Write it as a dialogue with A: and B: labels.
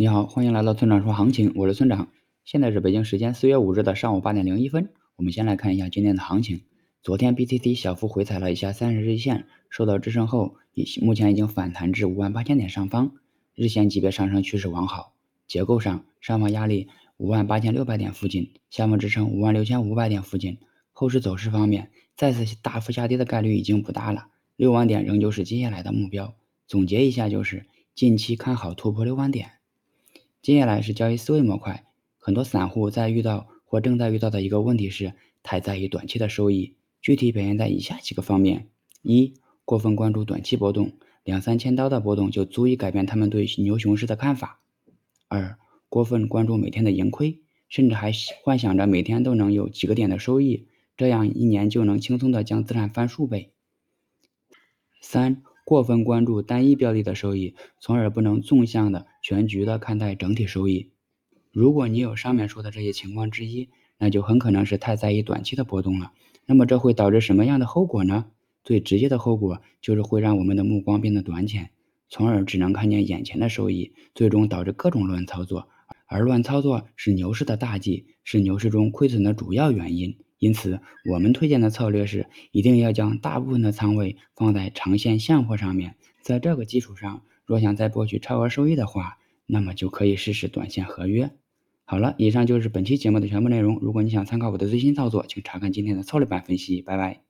A: 你好，欢迎来到村长说行情，我是村长。现在是北京时间四月五日的上午八点零一分。我们先来看一下今天的行情。昨天 BTC 小幅回踩了一下三十日线，受到支撑后，已目前已经反弹至五万八千点上方，日线级别上升趋势完好。结构上，上方压力五万八千六百点附近，下方支撑五万六千五百点附近。后市走势方面，再次大幅下跌的概率已经不大了，六万点仍旧是接下来的目标。总结一下就是，近期看好突破六万点。接下来是交易思维模块，很多散户在遇到或正在遇到的一个问题是，太在意短期的收益，具体表现在以下几个方面：一、过分关注短期波动，两三千刀的波动就足以改变他们对牛熊市的看法；二、过分关注每天的盈亏，甚至还幻想着每天都能有几个点的收益，这样一年就能轻松的将资产翻数倍；三、过分关注单一标的的收益，从而不能纵向的全局的看待整体收益。如果你有上面说的这些情况之一，那就很可能是太在意短期的波动了。那么这会导致什么样的后果呢？最直接的后果就是会让我们的目光变得短浅，从而只能看见眼前的收益，最终导致各种乱操作。而乱操作是牛市的大忌，是牛市中亏损的主要原因。因此，我们推荐的策略是，一定要将大部分的仓位放在长线现货上面。在这个基础上，若想再博取超额收益的话，那么就可以试试短线合约。好了，以上就是本期节目的全部内容。如果你想参考我的最新操作，请查看今天的策略版分析。拜拜。